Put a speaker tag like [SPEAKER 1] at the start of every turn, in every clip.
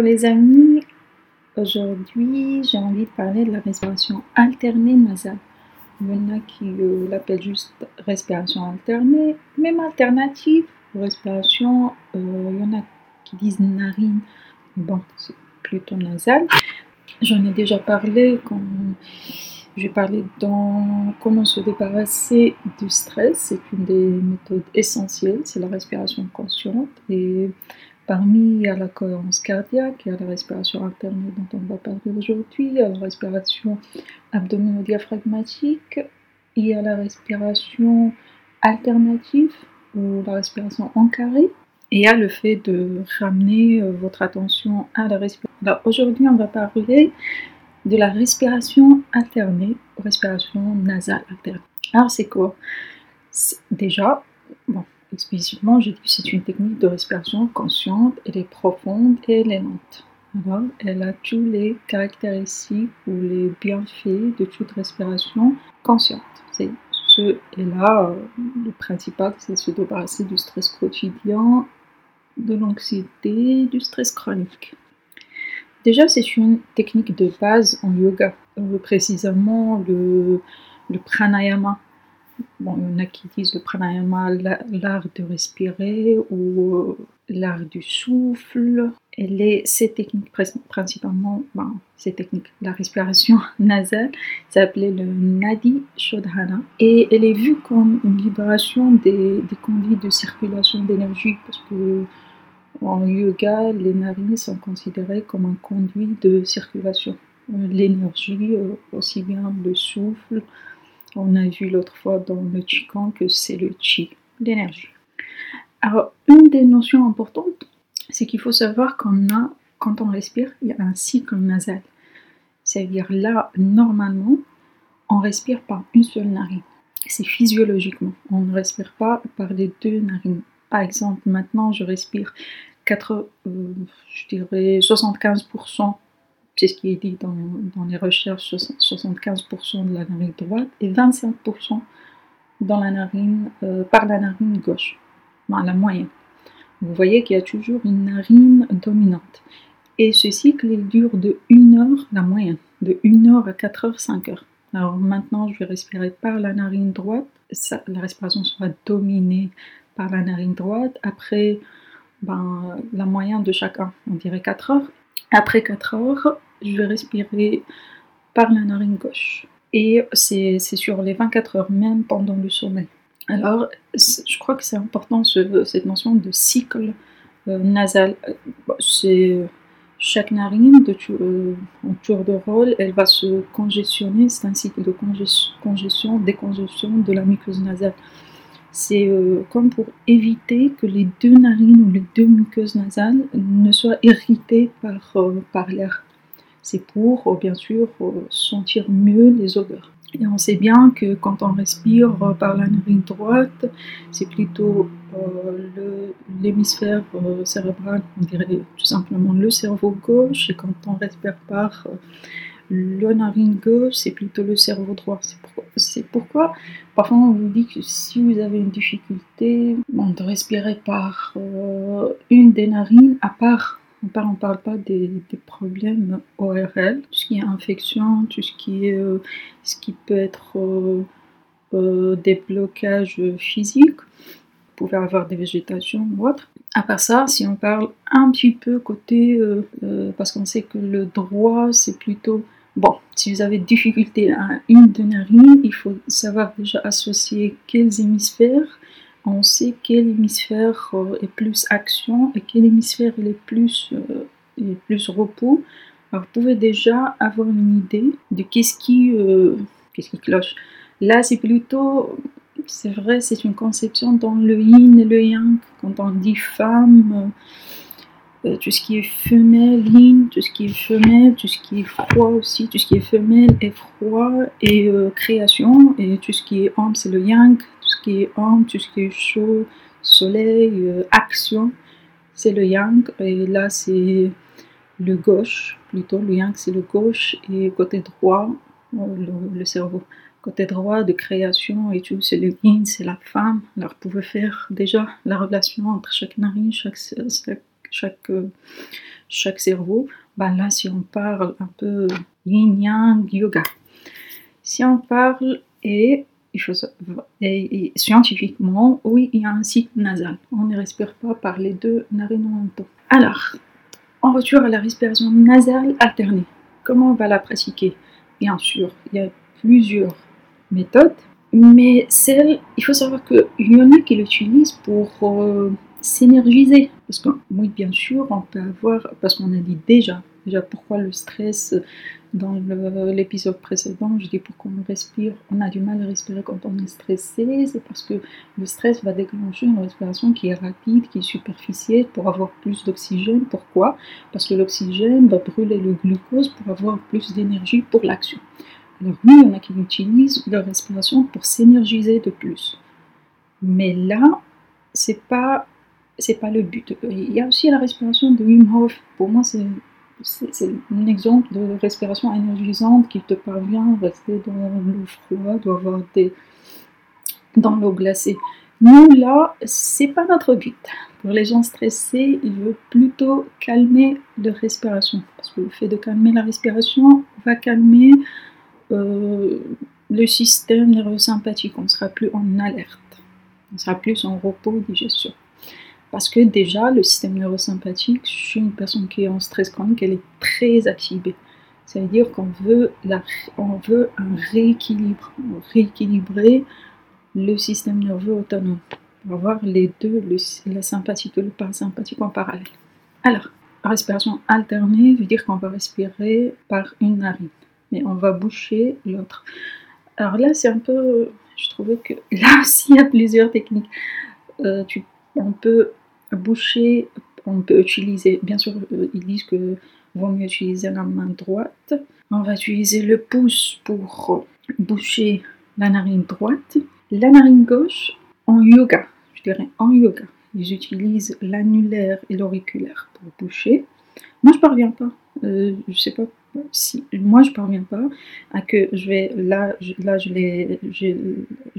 [SPEAKER 1] les amis, aujourd'hui j'ai envie de parler de la respiration alternée nasale. Il y en a qui euh, l'appellent juste respiration alternée, même alternative, respiration, euh, il y en a qui disent narine, bon, c'est plutôt nasal. J'en ai déjà parlé quand j'ai parlé dans comment se débarrasser du stress. C'est une des méthodes essentielles, c'est la respiration consciente. Et parmi, il y a la cohérence cardiaque, il y a la respiration alternée dont on va parler aujourd'hui, il y a la respiration abdomino-diaphragmatique, il y a la respiration alternative ou la respiration en carré. Et il y a le fait de ramener euh, votre attention à la respiration. Alors aujourd'hui, on va parler de la respiration alternée, respiration nasale alternée. Alors c'est quoi? Déjà, bon, explicitement, j'ai dit c'est une technique de respiration consciente, elle est profonde et elle elle a tous les caractéristiques ou les bienfaits de toute respiration consciente. C'est ce et là, euh, le principal, c'est se débarrasser du stress quotidien, de l'anxiété, du stress chronique. Déjà, c'est une technique de base en yoga, euh, précisément le pranayama. Bon, il y en a qui disent le pranayama, l'art de respirer ou euh, l'art du souffle. Et les, ces techniques, principalement, ben, ces techniques, la respiration nasale, s'appelait le Nadi Shodhana. Et elle est vue comme une libération des, des conduits de circulation d'énergie parce que en yoga, les narines sont considérées comme un conduit de circulation. L'énergie, euh, aussi bien le souffle, on a vu l'autre fois dans le Qigong que c'est le Qi, l'énergie. Alors, une des notions importantes, c'est qu'il faut savoir qu'on a, quand on respire, il y a un cycle nasal. C'est-à-dire là, normalement, on respire par une seule narine. C'est physiologiquement. On ne respire pas par les deux narines. Par exemple, maintenant, je respire 4, euh, je dirais 75%, c'est ce qui est dit dans, les recherches, 75% de la narine droite et 25% dans la narine, euh, par la narine gauche, la moyenne. Vous voyez qu'il y a toujours une narine dominante. Et ce cycle il dure de 1 heure, la moyenne, de 1 heure à 4 heures, 5 heures. Alors maintenant, je vais respirer par la narine droite. la respiration sera dominée par la narine droite. Après, ben, la moyenne de chacun, on dirait 4 heures. Après 4 heures, je vais respirer par la narine gauche. Et c'est sur les 24 heures, même pendant le sommeil. Alors, je crois que c'est important cette notion de cycle euh, nasal. C'est chaque narine euh, en tour de rôle, elle va se congestionner. C'est un cycle de congestion, décongestion de la muqueuse nasale. C'est euh, comme pour éviter que les deux narines ou les deux muqueuses nasales ne soient irritées par, euh, par l'air. C'est pour, euh, bien sûr, sentir mieux les odeurs. Et on sait bien que quand on respire par la narine droite, c'est plutôt l'hémisphère cérébral, on dirait tout simplement le cerveau gauche, et quand on respire par le narine gauche, c'est plutôt le cerveau droit. C'est pourquoi, parfois on vous dit que si vous avez une difficulté de respirer par euh, une des narines, à part, on ne parle pas des, problèmes ORL, tout ce qui est infection, tout ce qui, est, euh, ce qui peut être euh, des blocages physiques, vous pouvez avoir des végétations ou autre. À part ça, si on parle un petit peu côté, parce qu'on sait que le droit c'est plutôt Bon, si vous avez difficulté à une de narines, il faut savoir déjà associer quels hémisphères. On sait quel hémisphère euh, est plus action et quel hémisphère est plus, euh, est plus repos. Alors, vous pouvez déjà avoir une idée de qu'est-ce qui, euh, qu'est-ce qui cloche. Là, c'est plutôt, c'est vrai, c'est une conception dans le yin et le yang. Quand on dit femme, euh, tout ce qui est femelle, yin, tout ce qui est femelle, tout ce qui est froid aussi, tout ce qui est femelle et froid et euh, création, et tout ce qui est homme c'est le yang, tout ce qui est homme, tout ce qui est chaud, soleil, euh, action, c'est le yang, et là c'est le gauche, plutôt le yang c'est le gauche, et côté droit, le, cerveau. Côté droit de création et tout, c'est le yin, c'est la femme. Alors, vous pouvez faire déjà la relation entre chaque narine, chaque, chaque chaque, cerveau, ben là, si on parle un peu yin-yang yoga, si on parle et, scientifiquement, oui, il y a un cycle nasal. On ne respire pas par les deux narines en même temps. Alors, en retour à la respiration nasale alternée, comment on va la pratiquer? Bien sûr, il y a plusieurs méthodes, mais celle, il faut savoir qu'il y en a qui l'utilisent pour euh, s'énergiser. Parce que, oui, bien sûr, on peut avoir, parce qu'on a dit déjà, déjà pourquoi le stress, dans l'épisode précédent, je dis pourquoi on respire, on a du mal à respirer quand on est stressé, c'est parce que le stress va déclencher une respiration qui est rapide, qui est superficielle pour avoir plus d'oxygène. Pourquoi? Parce que l'oxygène va brûler le glucose pour avoir plus d'énergie pour l'action. Alors oui, il y en a qui utilisent leur respiration pour s'énergiser de plus. Mais là, c'est pas c'est pas le but. Il y a aussi la respiration de Wim Hof. Pour moi, c'est un exemple de respiration énergisante qui te parvient à rester dans l'eau froide ou avoir des dans l'eau glacée. Nous là, c'est pas notre but. Pour les gens stressés, il veut plutôt calmer leur respiration parce que le fait de calmer la respiration va calmer euh, le système nerveux sympathique. On sera plus en alerte, on sera plus en repos digestion. Parce que déjà, le système neurosympathique, chez une personne qui est en stress chronique, elle est très activée. Ça veut dire qu'on veut, on veut un rééquilibre, rééquilibrer le système nerveux autonome. pour avoir les deux, la sympathique et le parasympathique en parallèle. Alors, respiration alternée veut dire qu'on va respirer par une narine, on va boucher l'autre. Alors là, c'est un peu, je trouvais que là aussi, il y a plusieurs techniques. Euh, tu, on peut boucher, on peut utiliser, bien sûr, euh, ils disent que vaut mieux utiliser la main droite. On va utiliser le pouce pour boucher la narine droite. La narine gauche, en yoga, je dirais en yoga, ils utilisent l'annulaire et l'auriculaire pour boucher. Moi, je parviens pas. Euh, je sais pas si moi je parviens pas à que je vais là je, là je l'ai j'ai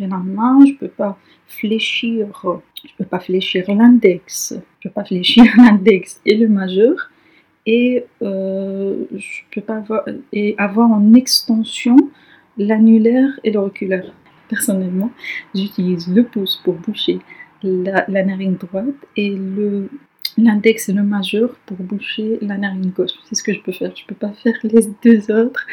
[SPEAKER 1] la main je peux pas fléchir je peux pas fléchir l'index je peux pas fléchir l'index et le majeur et euh, je peux pas avoir et avoir en extension l'annulaire et l'auriculaire personnellement j'utilise le pouce pour boucher la narine droite et le l'index et le majeur pour boucher la narine gauche. C'est ce que je peux faire. Je peux pas faire les deux autres.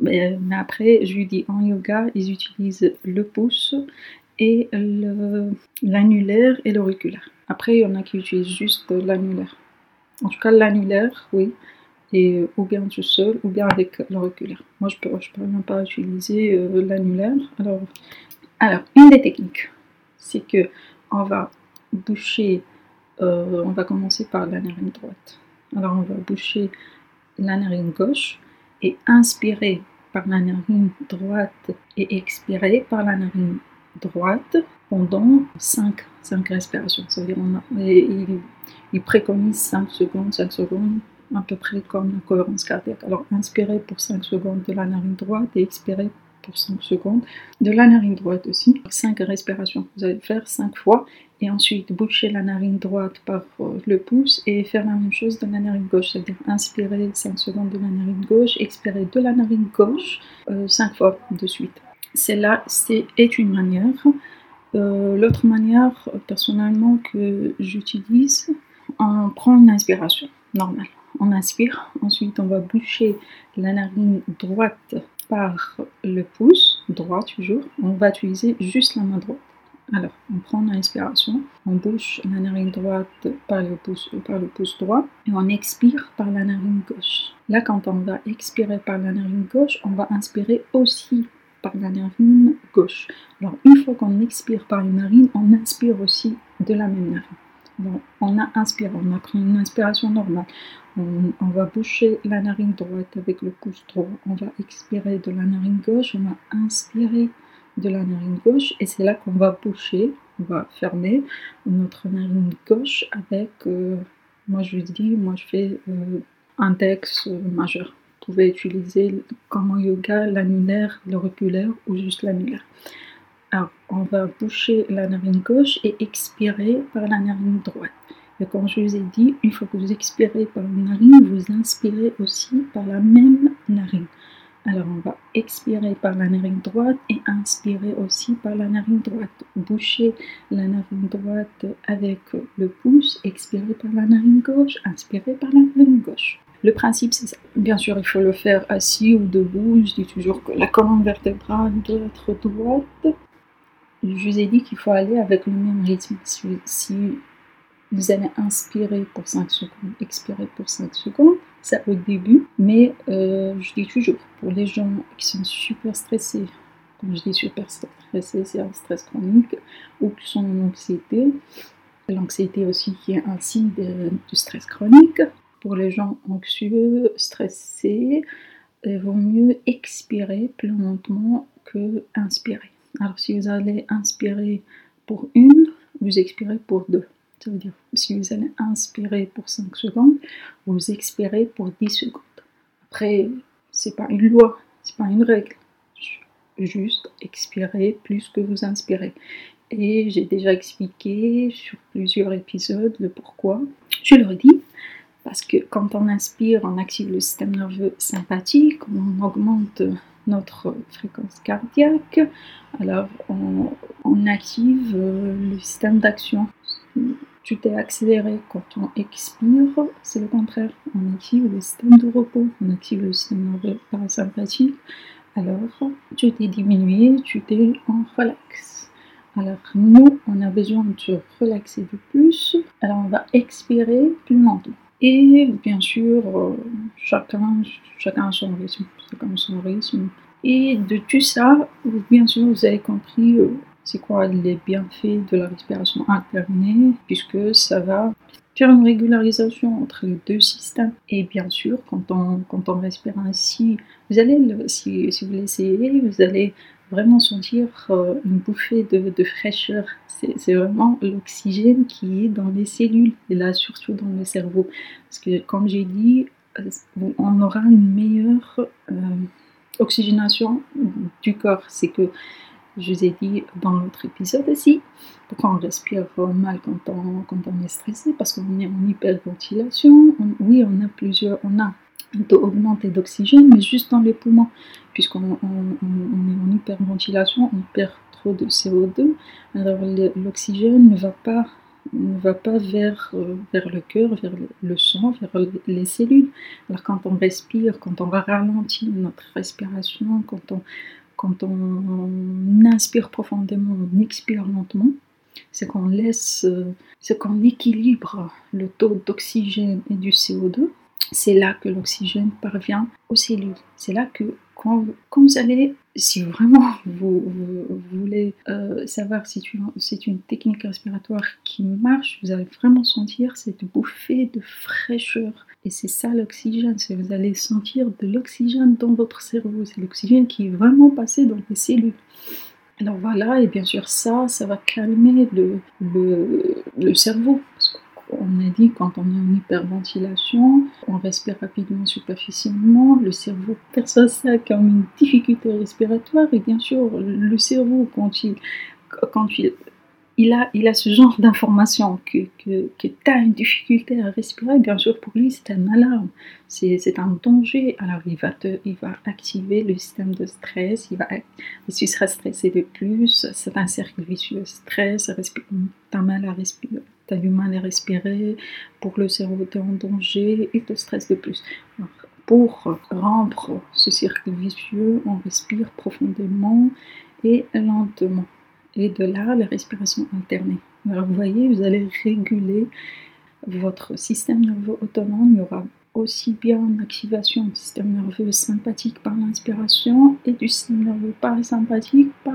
[SPEAKER 1] Mais, après, je lui dis en yoga, ils utilisent le pouce et l'annulaire et l'auriculaire. Après, il y en a qui utilisent juste l'annulaire. En tout cas, l'annulaire, oui. Et ou bien tout seul, ou bien avec l'auriculaire. Moi, je peux, je peux même pas utiliser euh, l'annulaire. Alors, alors, une des techniques, c'est que on va boucher euh, on va commencer par la narine droite. Alors on va boucher la narine gauche et inspirer par la narine droite et expirer par la narine droite pendant 5, 5 respirations. Ça veut dire il, il, préconise 5 secondes, 5 secondes, à peu près comme la cohérence cardiaque. Alors inspirer pour 5 secondes de la narine droite et expirer pour 5 secondes. De la narine droite aussi, 5 respirations. Vous allez le faire 5 fois et ensuite boucher la narine droite par euh, le pouce et faire la même chose de la narine gauche, c'est-à-dire inspirer 5 secondes de la narine gauche, expirer de la narine gauche 5 euh, fois de suite. C'est là, c'est une manière. Euh, l'autre manière, personnellement, que j'utilise, on prend une inspiration normale. On inspire, ensuite on va boucher la narine droite par le pouce droit toujours, on va utiliser juste la main droite. Alors, on prend l'inspiration, on bouche la narine droite par le, pouce, par le pouce droit et on expire par la narine gauche. Là, quand on va expirer par la narine gauche, on va inspirer aussi par la narine gauche. Alors, une fois qu'on expire par une narine, on inspire aussi de la même narine. Donc, on a inspiré, on a pris une inspiration normale. On, va boucher la narine droite avec le pouce droit. On va expirer de la narine gauche. On va inspirer de la narine gauche. Et c'est là qu'on va boucher. On va fermer notre narine gauche avec, euh, moi je dis, moi je fais euh, index majeur. Vous pouvez utiliser comme en yoga l'annulaire, l'auriculaire ou juste l'annulaire. Alors, on va boucher la narine gauche et expirer par la narine droite. Et comme je vous ai dit, une fois que vous expirez par une narine, vous inspirez aussi par la même narine. Alors on va expirer par la narine droite et inspirer aussi par la narine droite. Boucher la narine droite avec le pouce, expirer par la narine gauche, inspirer par la narine gauche. Le principe, c'est ça. Bien sûr, il faut le faire assis ou debout. Je dis toujours que la colonne vertébrale doit être droite. Je vous ai dit qu'il faut aller avec le même rythme. Si, vous allez inspirer pour 5 secondes, expirer pour 5 secondes, c'est au début. Mais euh, je dis toujours, pour les gens qui sont super stressés, comme je dis super stressés, c'est un stress chronique, ou qui sont en anxiété, l'anxiété aussi qui est un signe du stress chronique, pour les gens anxieux, stressés, il vaut mieux expirer plus lentement que inspirer. Alors si vous allez inspirer pour une, vous expirez pour deux. Ça veut dire si vous allez inspirer pour 5 secondes, vous expirez pour 10 secondes. Après, c'est pas une loi, c'est pas une règle. Juste expirer plus que vous inspirez. Et j'ai déjà expliqué sur plusieurs épisodes le pourquoi. Je le redis, parce que quand on inspire, on active le système nerveux sympathique, on augmente notre fréquence cardiaque, alors on, active euh, le système d'action. Tu t'es accéléré quand on expire, c'est le contraire. On active le système de repos, on active le système parasympathique. Alors, tu t'es diminué, tu t'es en relax. Alors, nous, on a besoin de se relaxer de plus. Alors, on va expirer plus lentement. Et bien sûr, euh, chacun, chacun a son rythme, chacun son rythme. Et de tout ça, bien sûr, vous avez compris euh, c'est quoi les bienfaits de la respiration alternée, puisque ça va faire une régularisation entre les deux systèmes. Et bien sûr, quand on, quand on respire ainsi, vous allez, si, si vous l'essayez, vous allez vraiment sentir euh, une bouffée de, fraîcheur. C'est vraiment l'oxygène qui est dans les cellules et là surtout dans le cerveau. Parce que comme j'ai dit, euh, on aura une meilleure euh, oxygénation du corps. C'est que je vous ai dit dans l'autre épisode aussi, pourquoi on respire mal quand on, quand on est stressé, parce qu'on est en hyperventilation. oui, on a plusieurs, on a un taux augmenté d'oxygène, mais juste dans les poumons, puisqu'on est en hyperventilation, on perd trop de CO2, alors l'oxygène ne va pas ne va pas vers, euh, vers le cœur, vers le, sang, vers les cellules. Alors quand on respire, quand on va ralentir notre respiration, quand on, quand on inspire profondément, on expire lentement, c'est qu'on laisse, euh, c'est qu'on équilibre le taux d'oxygène et du CO2 c'est là que l'oxygène parvient aux cellules. C'est là que quand, vous allez, si vraiment vous, voulez euh, savoir si c'est une technique respiratoire qui marche, vous allez vraiment sentir cette bouffée de fraîcheur. Et c'est ça l'oxygène, c'est vous allez sentir de l'oxygène dans votre cerveau. C'est l'oxygène qui est vraiment passé dans les cellules. Alors voilà, et bien sûr ça, ça va calmer le, le, le cerveau on a dit quand on est en hyperventilation, on respire rapidement superficiellement, le cerveau perçoit ça comme une difficulté respiratoire et bien sûr le cerveau quand il, quand il, il a, il a ce genre d'information que, que, tu as une difficulté à respirer, bien sûr pour lui c'est un alarme, c'est un danger. Alors il va, te, il va activer le système de stress, il va, tu seras stressé de plus, c'est un cercle vicieux, stress, tu as mal à respirer du mal à respirer, pour le cerveau tu es en danger et te stresse de plus. pour rompre ce cercle vicieux, on respire profondément et lentement. Et de là, la respiration alternée. Alors vous voyez, vous allez réguler votre système nerveux autonome. Il y aura aussi bien une activation du système nerveux sympathique par l'inspiration et du système nerveux parasympathique par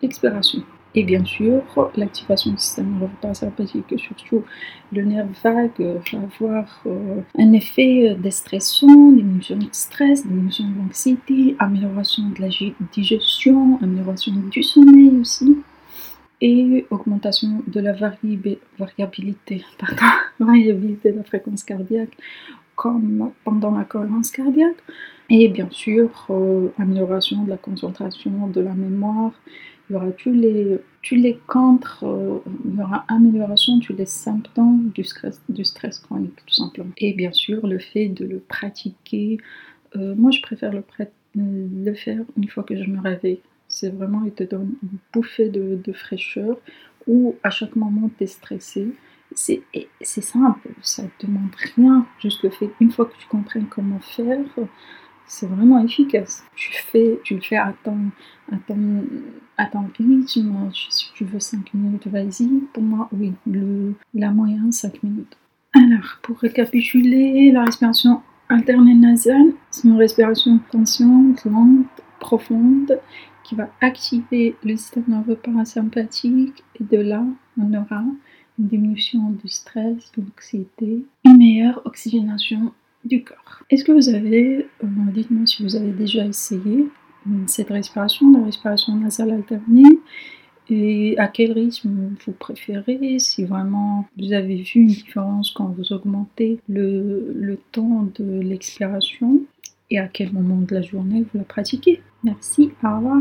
[SPEAKER 1] l'expiration. Et bien sûr, l'activation du système nerveux parasympathique, surtout le nerf vague, va avoir euh, un effet déstressant, diminution de stress, diminution de l'anxiété, amélioration de la digestion, amélioration du sommeil aussi, et augmentation de la variabilité, pardon, variabilité de la fréquence cardiaque, comme pendant la cohérence cardiaque. Et bien sûr, euh, amélioration de la concentration, de la mémoire il y aura tous les, tous les contre, euh, il y aura amélioration tous les symptômes du stress, du stress chronique, tout simplement. Et bien sûr, le fait de le pratiquer, euh, moi je préfère le, le, faire une fois que je me réveille. C'est vraiment, il te donne une bouffée de, fraîcheur ou à chaque moment tu es stressé. C'est simple, ça ne demande rien, juste le fait une fois que tu comprends comment faire, c'est vraiment efficace. Tu, fais, tu le fais à ton, à ton, à ton rythme. Si tu veux 5 minutes, vas-y. Pour moi, oui, le, la moyenne, 5 minutes. Alors, pour récapituler, la respiration interne et nasale, c'est une respiration consciente, lente, profonde, va activer le système nerveux parasympathique. Et de là, on aura une diminution du stress, de l'anxiété, une meilleure oxygénation du corps. Est-ce que vous avez, euh, dites-moi si vous avez déjà essayé euh, cette respiration, la respiration nasale alternée, et à quel rythme vous préférez, si vraiment vous avez vu une différence quand vous augmentez le, le temps de l'expiration et à quel moment de la journée vous la pratiquez. Merci, au revoir.